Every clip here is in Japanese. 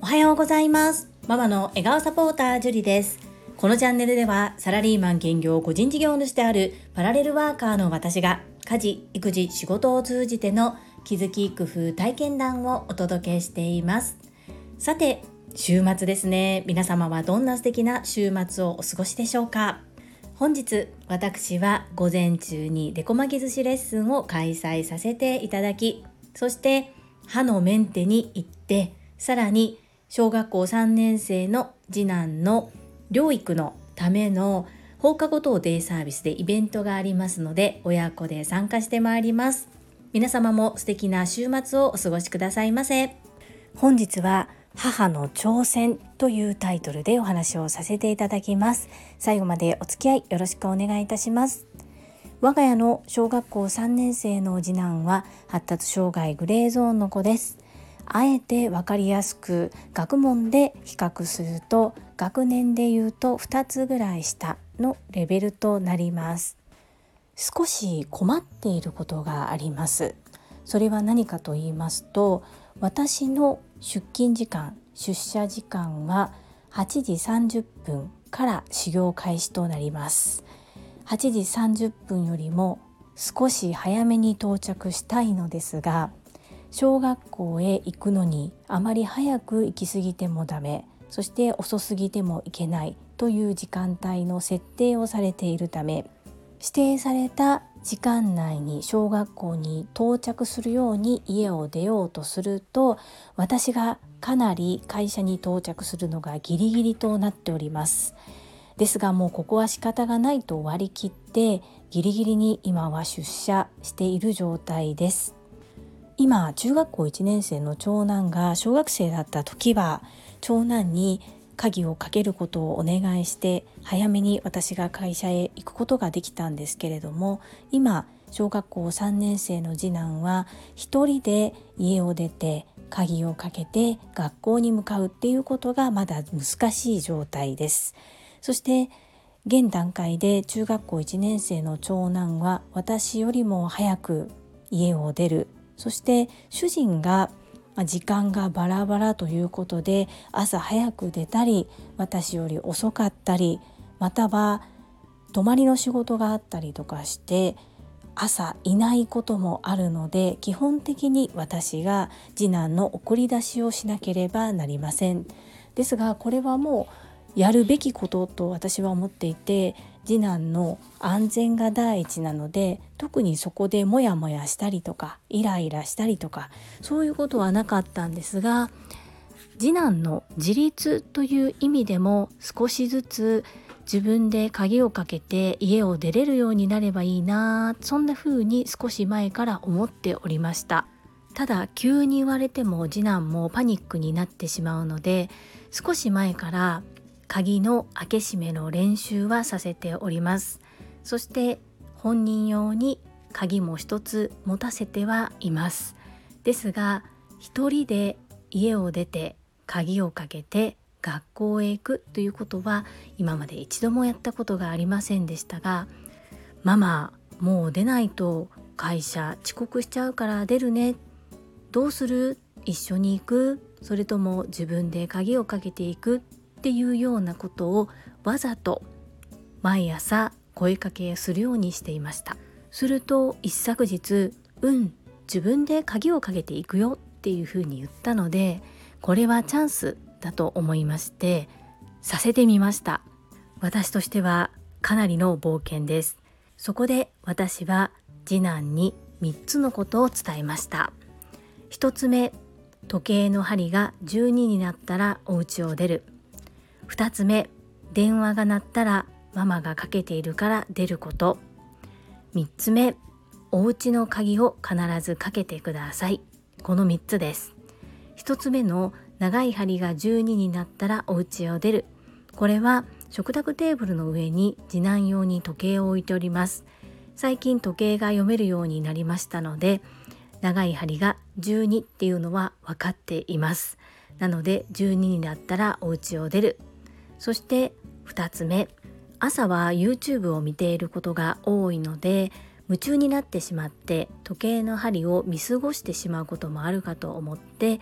おはようございます。ママの笑顔サポータージュリです。このチャンネルではサラリーマン兼業個人事業主であるパラレルワーカーの私が家事育児仕事を通じての気づき工夫体験談をお届けしています。さて週末ですね。皆様はどんな素敵な週末をお過ごしでしょうか？本日私は午前中にデコ巻き寿司レッスンを開催させていただきそして歯のメンテに行ってさらに小学校3年生の次男の療育のための放課後等デイサービスでイベントがありますので親子で参加してまいります。皆様も素敵な週末をお過ごしくださいませ。本日は母の挑戦というタイトルでお話をさせていただきます。最後までお付き合いよろしくお願いいたします。我が家の小学校3年生の次男は発達障害グレーゾーンの子です。あえて分かりやすく学問で比較すると学年で言うと2つぐらい下のレベルとなります。少し困っていることがあります。それは何かと言いますと私の出勤時間出社時間は8時30分から始業開始となります。8時30分よりも少し早めに到着したいのですが小学校へ行くのにあまり早く行き過ぎてもダメそして遅すぎてもいけないという時間帯の設定をされているため指定された時間内に小学校に到着するように家を出ようとすると私がかなり会社に到着するのがギリギリとなっております。ですがもうここは仕方がないと割り切ってギリギリに今は出社している状態です。今中学校1年生の長男が小学生だった時は長男に鍵をかけることをお願いして早めに私が会社へ行くことができたんですけれども今小学校3年生の次男は一人で家を出て鍵をかけて学校に向かうっていうことがまだ難しい状態です。そして現段階で中学校1年生の長男は私よりも早く家を出る。そして主人がま時間がバラバラということで朝早く出たり私より遅かったりまたは泊まりの仕事があったりとかして朝いないこともあるので基本的に私が次男の送り出しをしなければなりません。ですがこれはもうやるべきことと私は思っていて次男の安全が第一なので特にそこでモヤモヤしたりとかイライラしたりとかそういうことはなかったんですが次男の自立という意味でも少しずつ自分で鍵をかけて家を出れるようになればいいなそんな風に少し前から思っておりました。ただ急に言われても次男もパニックになってしまうので少し前から鍵の開け閉めの練習はさせております。そして本人用に鍵も一つ持たせてはいます。ですが一人で家を出て鍵をかけて学校へ行くということは今まで一度もやったことがありませんでしたがママもう出ないと会社遅刻しちゃうから出るね。どうする？一緒に行く？それとも自分で鍵をかけていく？っていうようなことをわざと毎朝声かけするようにしていました。すると一昨日「うん自分で鍵をかけていくよ」っていうふうに言ったのでこれはチャンスだと思いましてさせてみました。私としてはかなりの冒険です。そこで私は次男に3つのことを伝えました。1つ目時計の針が12になったらお家を出る。2つ目電話が鳴ったらママがかけているから出ること。3つ目お家の鍵を必ずかけてください。この3つです。1つ目の長い針が12になったらお家を出る。これは食卓テーブルの上に次男用に時計を置いております。最近時計が読めるようになりましたので長い針が12っていうのは分かっています。なので12になったらお家を出る。そして2つ目朝は YouTube を見ていることが多いので夢中になってしまって時計の針を見過ごしてしまうこともあるかと思って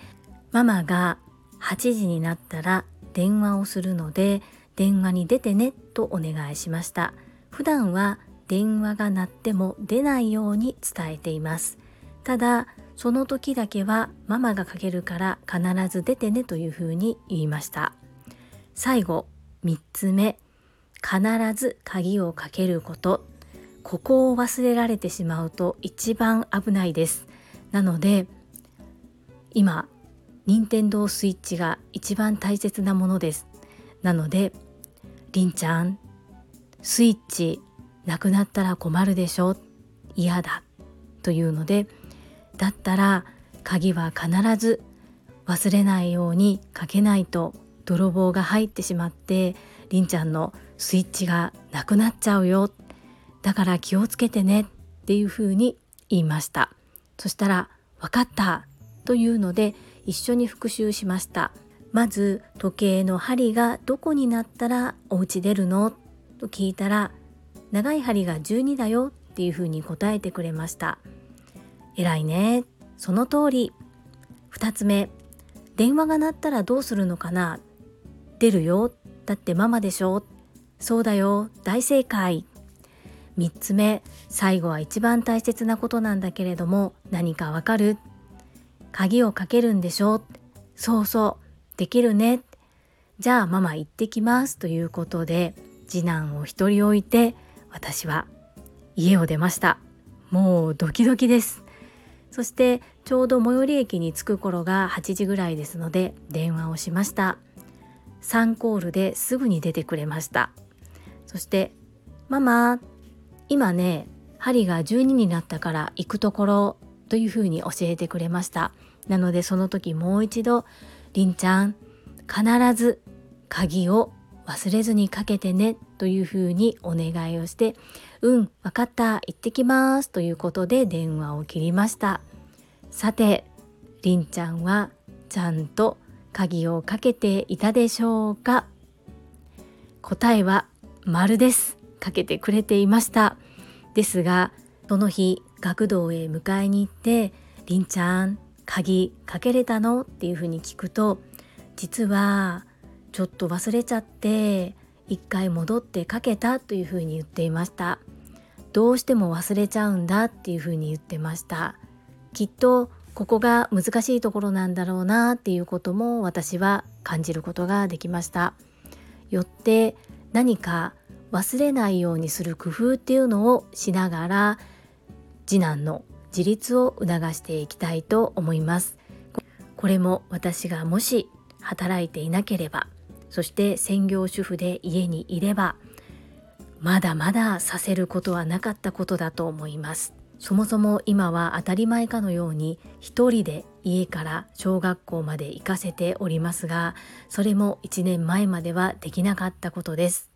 ママが8時になったら電話をするので電話に出てねとお願いしました。普段は電話が鳴っても出ないように伝えています。ただその時だけはママがかけるから必ず出てねというふうに言いました。最後3つ目。必ず鍵をかけること。ここを忘れられてしまうと一番危ないです。なので今任天堂スイッチが一番大切なものです。なのでりんちゃんスイッチなくなったら困るでしょ。嫌だ。というのでだったら鍵は必ず忘れないようにかけないと泥棒が入ってしまってりんちゃんのスイッチがなくなっちゃうよ。だから気をつけてねっていうふうに言いました。そしたら分かったというので一緒に復習しました。まず時計の針がどこになったらお家出るの？と聞いたら長い針が12だよっていうふうに答えてくれました。偉いね。その通り。2つ目。電話が鳴ったらどうするのかな？出るよ。だってママでしょ。そうだよ。大正解。3つ目。最後は一番大切なことなんだけれども何かわかる？鍵をかけるんでしょ。そうそう。できるね。じゃあママ行ってきます。ということで次男を一人置いて私は家を出ました。もうドキドキです。そしてちょうど最寄り駅に着く頃が8時ぐらいですので電話をしました。3コールですぐに出てくれました。そして「ママ今ね針が12になったから行くところ」というふうに教えてくれました。なのでその時もう一度「りんちゃん必ず鍵を忘れずにかけてね」というふうにお願いをしてうんわかった行ってきますということで電話を切りました。さてりんちゃんはちゃんと鍵をかけていたでしょうか？答えは丸です。かけてくれていました。ですがその日学童へ迎えに行って「りんちゃん鍵かけれたの?」っていうふうに聞くと実はちょっと忘れちゃって一回戻ってかけたというふうに言っていましたどうしても忘れちゃうんだっていうふうに言ってました。きっとここが難しいところなんだろうなっていうことも私は感じることができました。よって何か忘れないようにする工夫っていうのをしながら次男の自立を促していきたいと思います。これも私がもし働いていなければそして専業主婦で家にいればまだまださせることはなかったことだと思います。そもそも今は当たり前かのように一人で家から小学校まで行かせておりますがそれも1年前まではできなかったことです。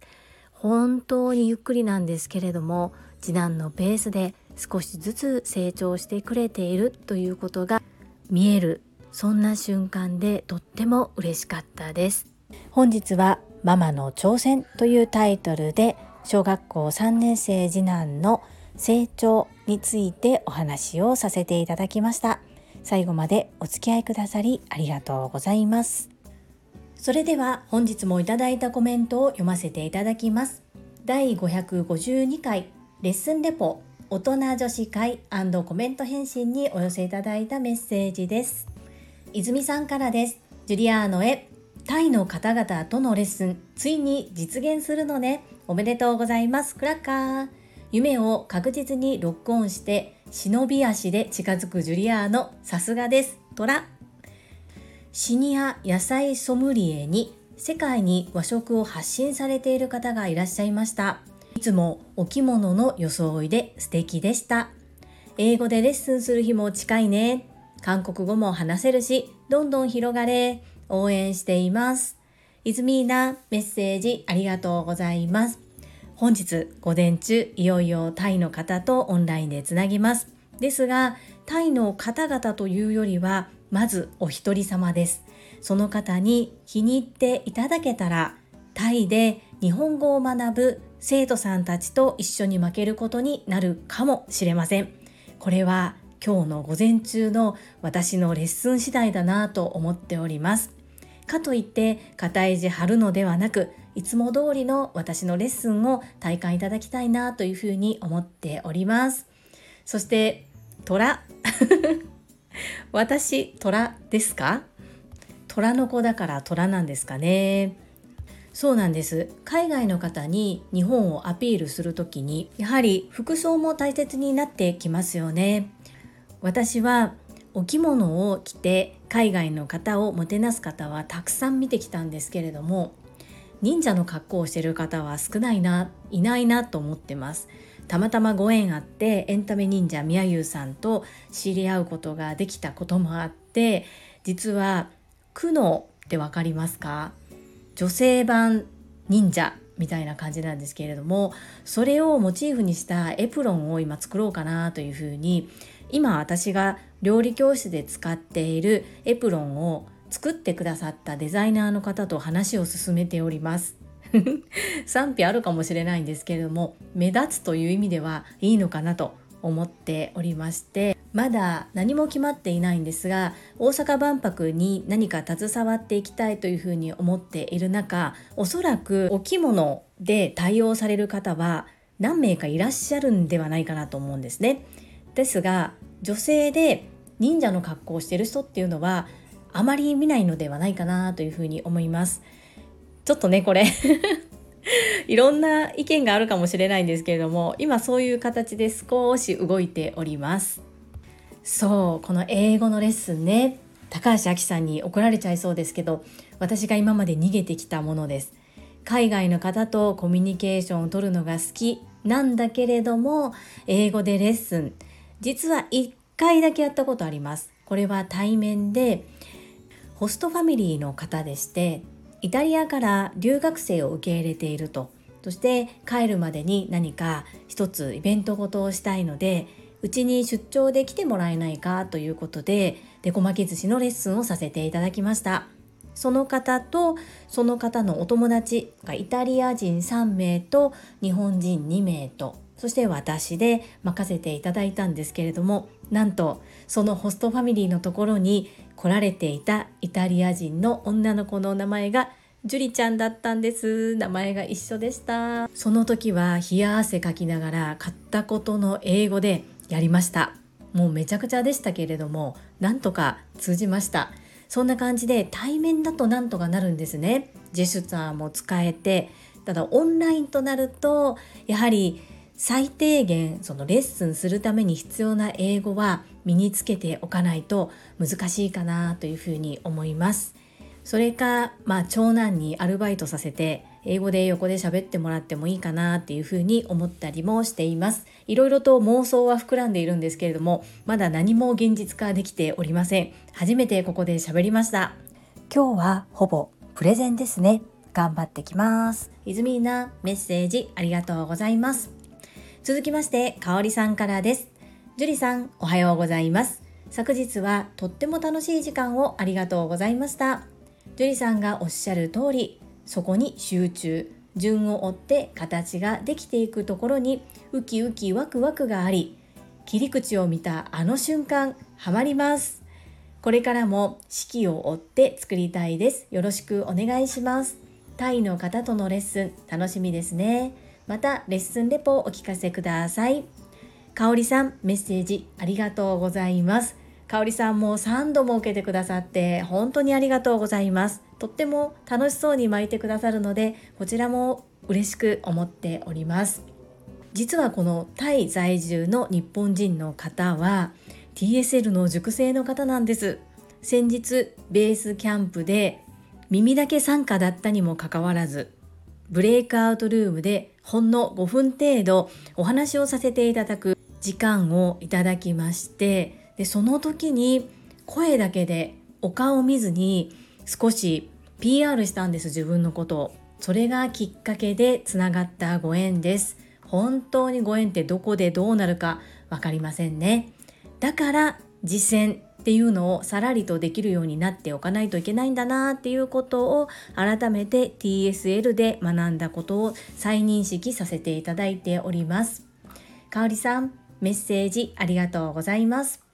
本当にゆっくりなんですけれども次男のペースで少しずつ成長してくれているということが見えるそんな瞬間でとっても嬉しかったです。本日はママの挑戦というタイトルで小学校3年生次男の成長についてお話をさせていただきました。最後までお付き合いくださりありがとうございます。それでは本日もいただいたコメントを読ませていただきます。第552回レッスンレポ大人女子会コメント返信にお寄せいただいたメッセージです。泉さんからです。ジュリアーノへタイの方々とのレッスンついに実現するのね。おめでとうございます。クラッカー。夢を確実にロックオンして忍び足で近づくジュリアーノさすがです。トラシニア野菜ソムリエに世界に和食を発信されている方がいらっしゃいました。いつもお着物の装いで素敵でした。英語でレッスンする日も近いね。韓国語も話せるしどんどん広がれ。応援しています。イズミーナメッセージありがとうございます。本日午前中いよいよタイの方とオンラインでつなぎます。ですがタイの方々というよりはまずお一人様です。その方に気に入っていただけたらタイで日本語を学ぶ生徒さんたちと一緒に負けることになるかもしれません。これは今日の午前中の私のレッスン次第だなと思っております。かといって肩意地張るのではなくいつも通りの私のレッスンを体感いただきたいなというふうに思っております。そして虎。私虎ですか？虎の子だから虎なんですかね。そうなんです。海外の方に日本をアピールする時にやはり服装も大切になってきますよね。私はお着物を着て海外の方をもてなす方はたくさん見てきたんですけれども忍者の格好をしてる方は少ないないないなと思ってます。たまたまご縁あってエンタメ忍者みやゆうさんと知り合うことができたこともあって実は苦悩って分かりますか？女性版忍者みたいな感じなんですけれどもそれをモチーフにしたエプロンを今作ろうかなというふうに今私が料理教室で使っているエプロンを作ってくださったデザイナーの方と話を進めております 賛否あるかもしれないんですけれども目立つという意味ではいいのかなと思っておりましてまだ何も決まっていないんですが大阪万博に何か携わっていきたいというふうに思っている中おそらくお着物で対応される方は何名かいらっしゃるんではないかなと思うんですね。ですが女性で忍者の格好をしてる人っていうのはあまり見ないのではないかなというふうに思います。ちょっとねこれ。いろんな意見があるかもしれないんですけれども今そういう形で少し動いております。そうこの英語のレッスンね。高橋亜紀さんに怒られちゃいそうですけど私が今まで逃げてきたものです。海外の方とコミュニケーションを取るのが好き。なんだけれども英語でレッスン。実は1回だけやったことあります。これは対面でホストファミリーの方でしてイタリアから留学生を受け入れていると。そして帰るまでに何か一つイベントごとをしたいのでうちに出張で来てもらえないかということでデコ巻き寿司のレッスンをさせていただきました。その方とその方のお友達がイタリア人3名と日本人2名とそして私で任せていただいたんですけれどもなんとそのホストファミリーのところに来られていたイタリア人の女の子の名前がジュリちゃんだったんです。名前が一緒でした。その時は冷や汗かきながら買ったことの英語でやりました。もうめちゃくちゃでしたけれどもなんとか通じました。そんな感じで対面だとなんとかなるんですね。ジェスチャーも使えてただオンラインとなるとやはり最低限そのレッスンするために必要な英語は身につけておかないと難しいかなというふうに思います。それか、まあ、長男にアルバイトさせて英語で横で喋ってもらってもいいかなっていうふうに思ったりもしています。いろいろと妄想は膨らんでいるんですけれども、まだ何も現実化できておりません。初めてここで喋りました。今日はほぼプレゼンですね。頑張ってきます。イズミーナメッセージありがとうございます。続きまして、かおりさんからです。樹里さん、おはようございます。昨日はとっても楽しい時間をありがとうございました。樹里さんがおっしゃる通り、そこに集中、順を追って形ができていくところにウキウキワクワクがあり、切り口を見たあの瞬間、ハマります。これからも四季を追って作りたいです。よろしくお願いします。タイの方とのレッスン、楽しみですね。またレッスンレポをお聞かせください。かおりさん、メッセージありがとうございます。かおりさんも3度も受けてくださって本当にありがとうございます。とっても楽しそうに巻いてくださるので、こちらも嬉しく思っております。実はこのタイ在住の日本人の方は TSL の塾生の方なんです。先日ベースキャンプで耳だけ参加だったにもかかわらずブレイクアウトルームでほんの5分程度お話をさせていただく時間をいただきましてでその時に声だけでお顔を見ずに少し PR したんです自分のことを。それがきっかけでつながったご縁です。本当にご縁ってどこでどうなるか分かりませんね。だから実践っていうのをさらりとできるようになっておかないといけないんだなっていうことを改めて TSL で学んだことを再認識させていただいております。かおりさん、メッセージありがとうございます。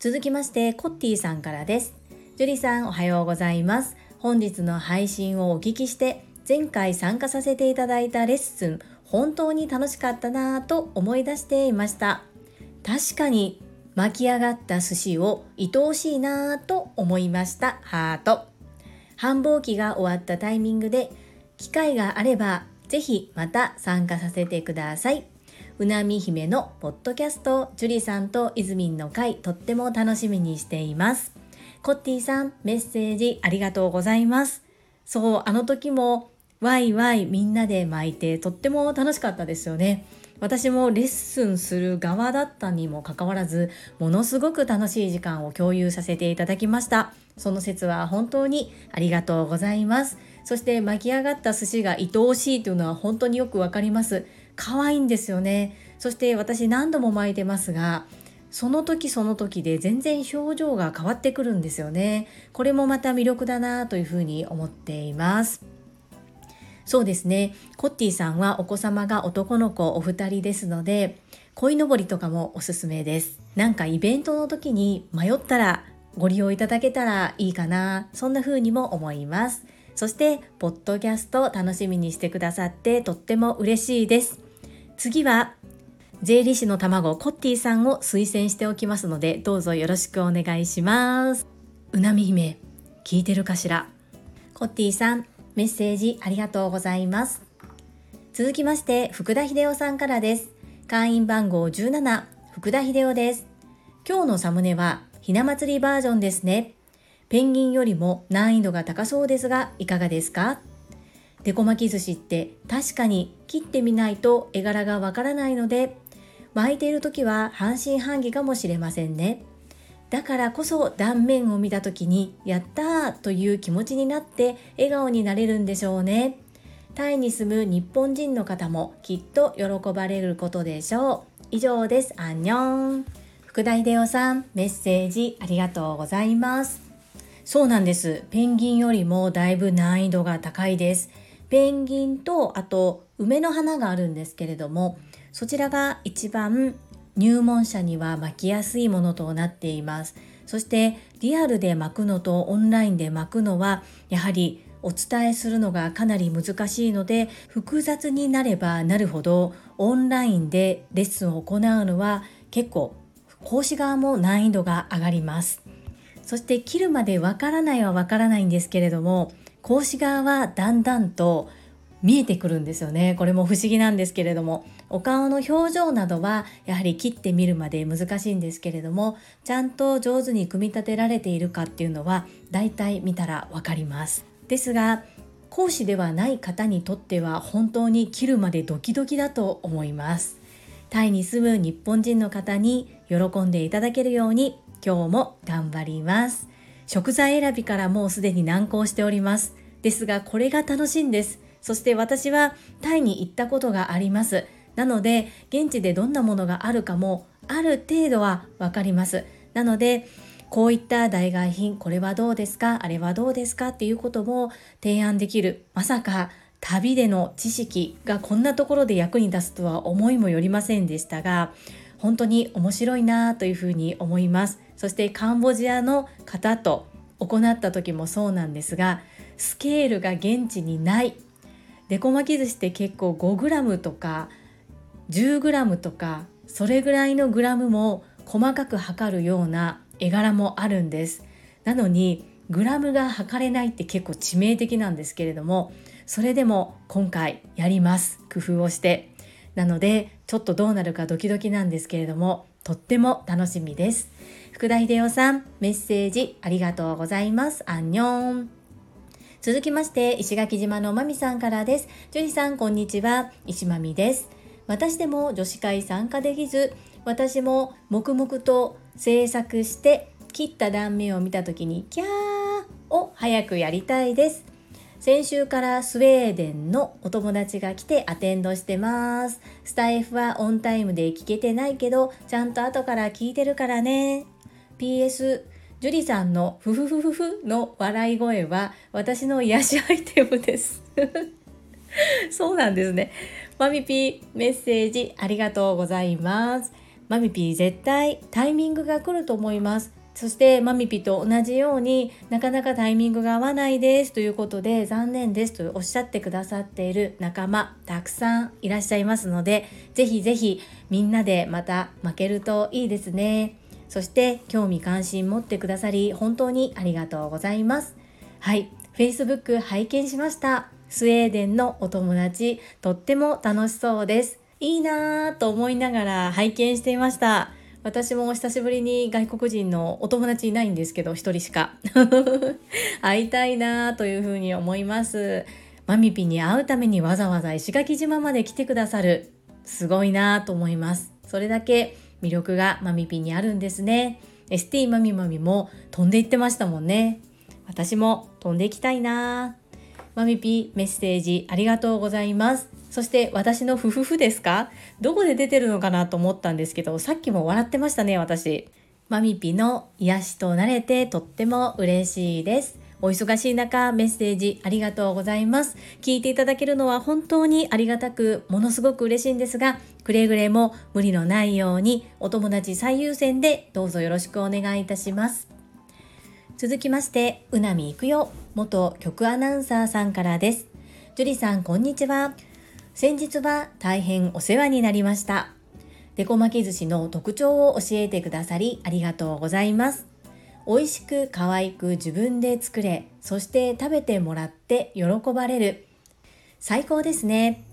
続きまして、コッティさんからです。ジュリさん、おはようございます。本日の配信をお聞きして、前回参加させていただいたレッスン、本当に楽しかったなぁと思い出していました。確かに巻き上がった寿司を愛おしいなぁと思いました。ハート。繁忙期が終わったタイミングで、機会があれば、ぜひまた参加させてください。うなみ姫のポッドキャスト、ジュリさんとイズミンの会、とっても楽しみにしています。コッティさん、メッセージありがとうございます。そう、あの時も、ワイワイみんなで巻いて、とっても楽しかったですよね。私もレッスンする側だったにもかかわらず、ものすごく楽しい時間を共有させていただきました。その説は本当にありがとうございます。そして巻き上がった寿司が愛おしいというのは本当によくわかります。可愛いんですよねそして私何度も巻いてますがその時その時で全然表情が変わってくるんですよねこれもまた魅力だなというふうに思っていますそうですね。コッティさんはお子様が男の子お二人ですので鯉のぼりとかもおすすめです。なんかイベントの時に迷ったらご利用いただけたらいいかなそんな風にも思います。そしてポッドキャスト楽しみにしてくださってとっても嬉しいです。次は税理士の卵コッティさんを推薦しておきますのでどうぞよろしくお願いします。うなみ姫聞いてるかしら？コッティさんメッセージありがとうございます。続きまして福田秀夫さんからです。会員番号17福田秀夫です。今日のサムネはひな祭りバージョンですね。ペンギンよりも難易度が高そうですがいかがですか？デコ巻き寿司って確かに切ってみないと絵柄がわからないので巻いている時は半信半疑かもしれませんね。だからこそ断面を見た時にやったーという気持ちになって笑顔になれるんでしょうね。タイに住む日本人の方もきっと喜ばれることでしょう。以上です。アンニョン。福田秀夫さんメッセージありがとうございます。そうなんです。ペンギンよりもだいぶ難易度が高いです。ペンギンとあと梅の花があるんですけれどもそちらが一番入門者には巻きやすいものとなっています。そしてリアルで巻くのとオンラインで巻くのはやはりお伝えするのがかなり難しいので複雑になればなるほどオンラインでレッスンを行うのは結構講師側も難易度が上がります。そして切るまでわからないはわからないんですけれども講師側はだんだんと見えてくるんですよね。これも不思議なんですけれども。お顔の表情などはやはり切ってみるまで難しいんですけれどもちゃんと上手に組み立てられているかっていうのはだいたい見たらわかります。ですが講師ではない方にとっては本当に切るまでドキドキだと思います。タイに住む日本人の方に喜んでいただけるように今日も頑張ります。食材選びからもうすでに難航しております。ですがこれが楽しいんです。そして私はタイに行ったことがあります。なので現地でどんなものがあるかもある程度はわかります。なのでこういった代替品これはどうですか？あれはどうですか？っていうことも提案できるまさか旅での知識がこんなところで役に立つとは思いもよりませんでしたが本当に面白いなというふうに思いますそしてカンボジアの方と行った時もそうなんですがスケールが現地にないデコ巻き寿司って結構 5g とか 10g とかそれぐらいのグラムも細かく測るような絵柄もあるんです。なのにグラムが測れないって結構致命的なんですけれどもそれでも今回やります。工夫をして。なのでちょっとどうなるかドキドキなんですけれどもとっても楽しみです。福田秀夫さんメッセージありがとうございます。アンニョン。続きまして石垣島のまみさんからですジュリさんこんにちは石まみです私でも女子会参加できず私も黙々と制作して切った断面を見た時にキャーを早くやりたいです先週からスウェーデンのお友達が来てアテンドしてます。スタイフはオンタイムで聞けてないけど、ちゃんと後から聞いてるからね。PS ジュリさんのふふふふふの笑い声は私の癒しアイテムです。そうなんですね。マミピーメッセージありがとうございます。マミピー絶対タイミングが来ると思います。そしてマミピと同じようになかなかタイミングが合わないです。ということで残念ですとおっしゃってくださっている仲間たくさんいらっしゃいますのでぜひぜひみんなでまた負けるといいですね。そして興味関心持ってくださり本当にありがとうございます。はい。Facebook 拝見しました。スウェーデンのお友達とっても楽しそうです。いいなぁと思いながら拝見していました。私も久しぶりに外国人のお友達いないんですけど一人しか。会いたいなというふうに思います。マミピに会うためにわざわざ石垣島まで来てくださる。すごいなと思います。それだけ魅力がマミピにあるんですね。ST マミマミも飛んでいってましたもんね。私も飛んでいきたいな。マミピメッセージありがとうございます。そして私の夫婦ですか？どこで出てるのかなと思ったんですけど、さっきも笑ってましたね、私。マミピの癒しとなれてとっても嬉しいです。お忙しい中、メッセージありがとうございます。聞いていただけるのは本当にありがたく、ものすごく嬉しいんですが、くれぐれも無理のないように、お友達最優先でどうぞよろしくお願いいたします。続きまして、うなみいくよ、元局アナウンサーさんからです。樹里さん、こんにちは。先日は大変お世話になりました。デコ巻き寿司の特徴を教えてくださりありがとうございます。美味しく可愛く自分で作れ、そして食べてもらって喜ばれる。最高ですね。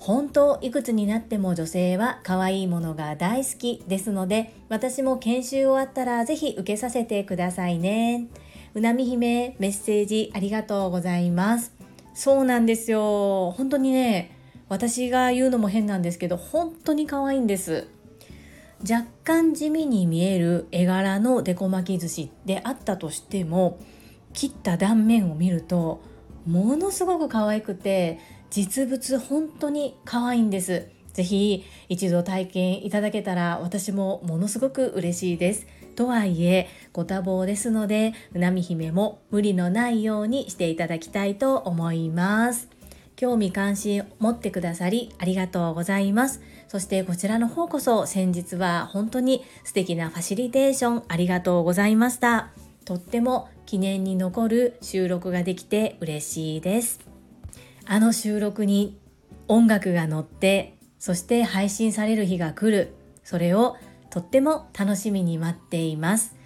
本当いくつになっても女性は可愛いものが大好きですので私も研修終わったらぜひ受けさせてくださいねうなみ姫メッセージありがとうございますそうなんですよ本当にね私が言うのも変なんですけど本当に可愛いんです若干地味に見える絵柄のデコ巻き寿司であったとしても切った断面を見るとものすごく可愛くて実物本当に可愛いんです。ぜひ一度体験いただけたら私もものすごく嬉しいです。とはいえご多忙ですのでうなみ姫も無理のないようにしていただきたいと思います。興味関心持ってくださりありがとうございます。そしてこちらの方こそ先日は本当に素敵なファシリテーションありがとうございました。とっても記念に残る収録ができて嬉しいです。あの収録に音楽が乗ってそして配信される日が来るそれをとっても楽しみに待っています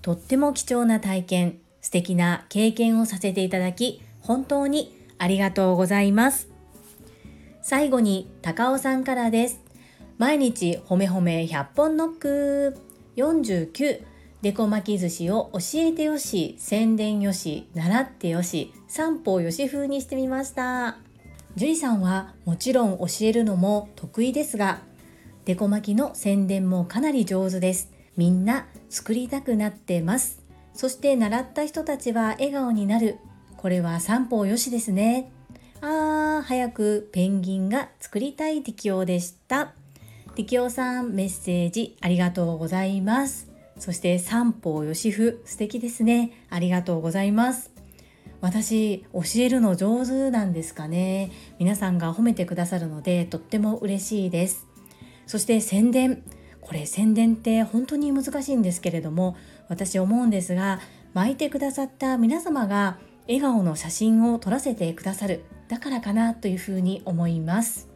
とっても貴重な体験素敵な経験をさせていただき本当にありがとうございます。最後に高尾さんからです。毎日ほめほめ100本ノック。49デコ巻き寿司を教えてよし。宣伝よし。習ってよし。三方よし風にしてみました。樹里さんはもちろん教えるのも得意ですがデコ巻きの宣伝もかなり上手です。みんな作りたくなってます。そして習った人たちは笑顔になる。これは三方よしですね。あー、早くペンギンが作りたい適応でした。適応さんメッセージありがとうございます。そして三方よしふ素敵ですね。ありがとうございます。私教えるの上手なんですかね皆さんが褒めてくださるのでとっても嬉しいですそして宣伝これ宣伝って本当に難しいんですけれども私思うんですが巻いてくださった皆様が笑顔の写真を撮らせてくださるだからかなというふうに思います。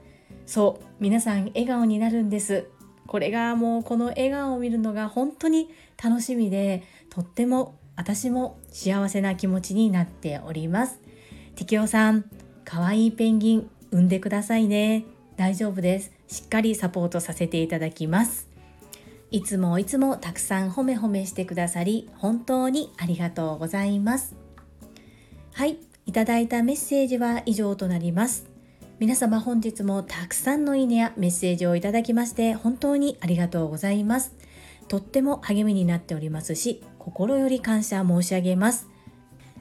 そう皆さん笑顔になるんです。これがもうこの笑顔を見るのが本当に楽しみでとっても私も幸せな気持ちになっております。適応さんかわいいペンギン産んでくださいね。大丈夫です。しっかりサポートさせていただきます。いつもいつもたくさん褒め褒めしてくださり本当にありがとうございます。はい、いただいたメッセージは以上となります。皆様本日もたくさんのいいねやメッセージをいただきまして本当にありがとうございます。とっても励みになっておりますし、心より感謝申し上げます。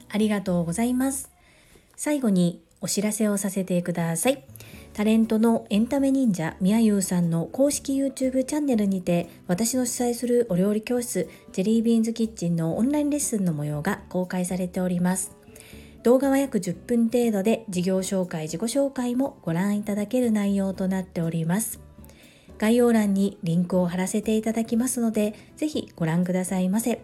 ありがとうございます。最後にお知らせをさせてください。タレントのエンタメ忍者みやゆうさんの公式 YouTube チャンネルにて私の主催するお料理教室ジェリービーンズキッチンのオンラインレッスンの模様が公開されております動画は約10分程度で事業紹介自己紹介もご覧いただける内容となっております概要欄にリンクを貼らせていただきますのでぜひご覧くださいませ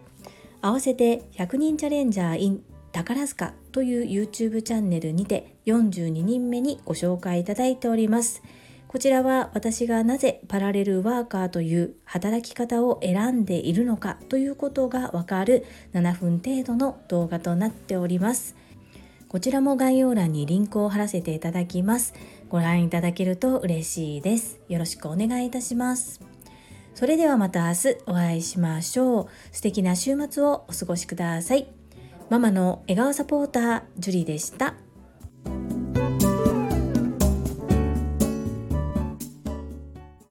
合わせて100人チャレンジャー in 宝塚という YouTube チャンネルにて42人目にご紹介いただいております。こちらは私がなぜパラレルワーカーという働き方を選んでいるのかということがわかる7分程度の動画となっております。こちらも概要欄にリンクを貼らせていただきます。ご覧いただけると嬉しいです。よろしくお願いいたします。それではまた明日お会いしましょう。素敵な週末をお過ごしください。ママの笑顔サポーター、ジュリでした。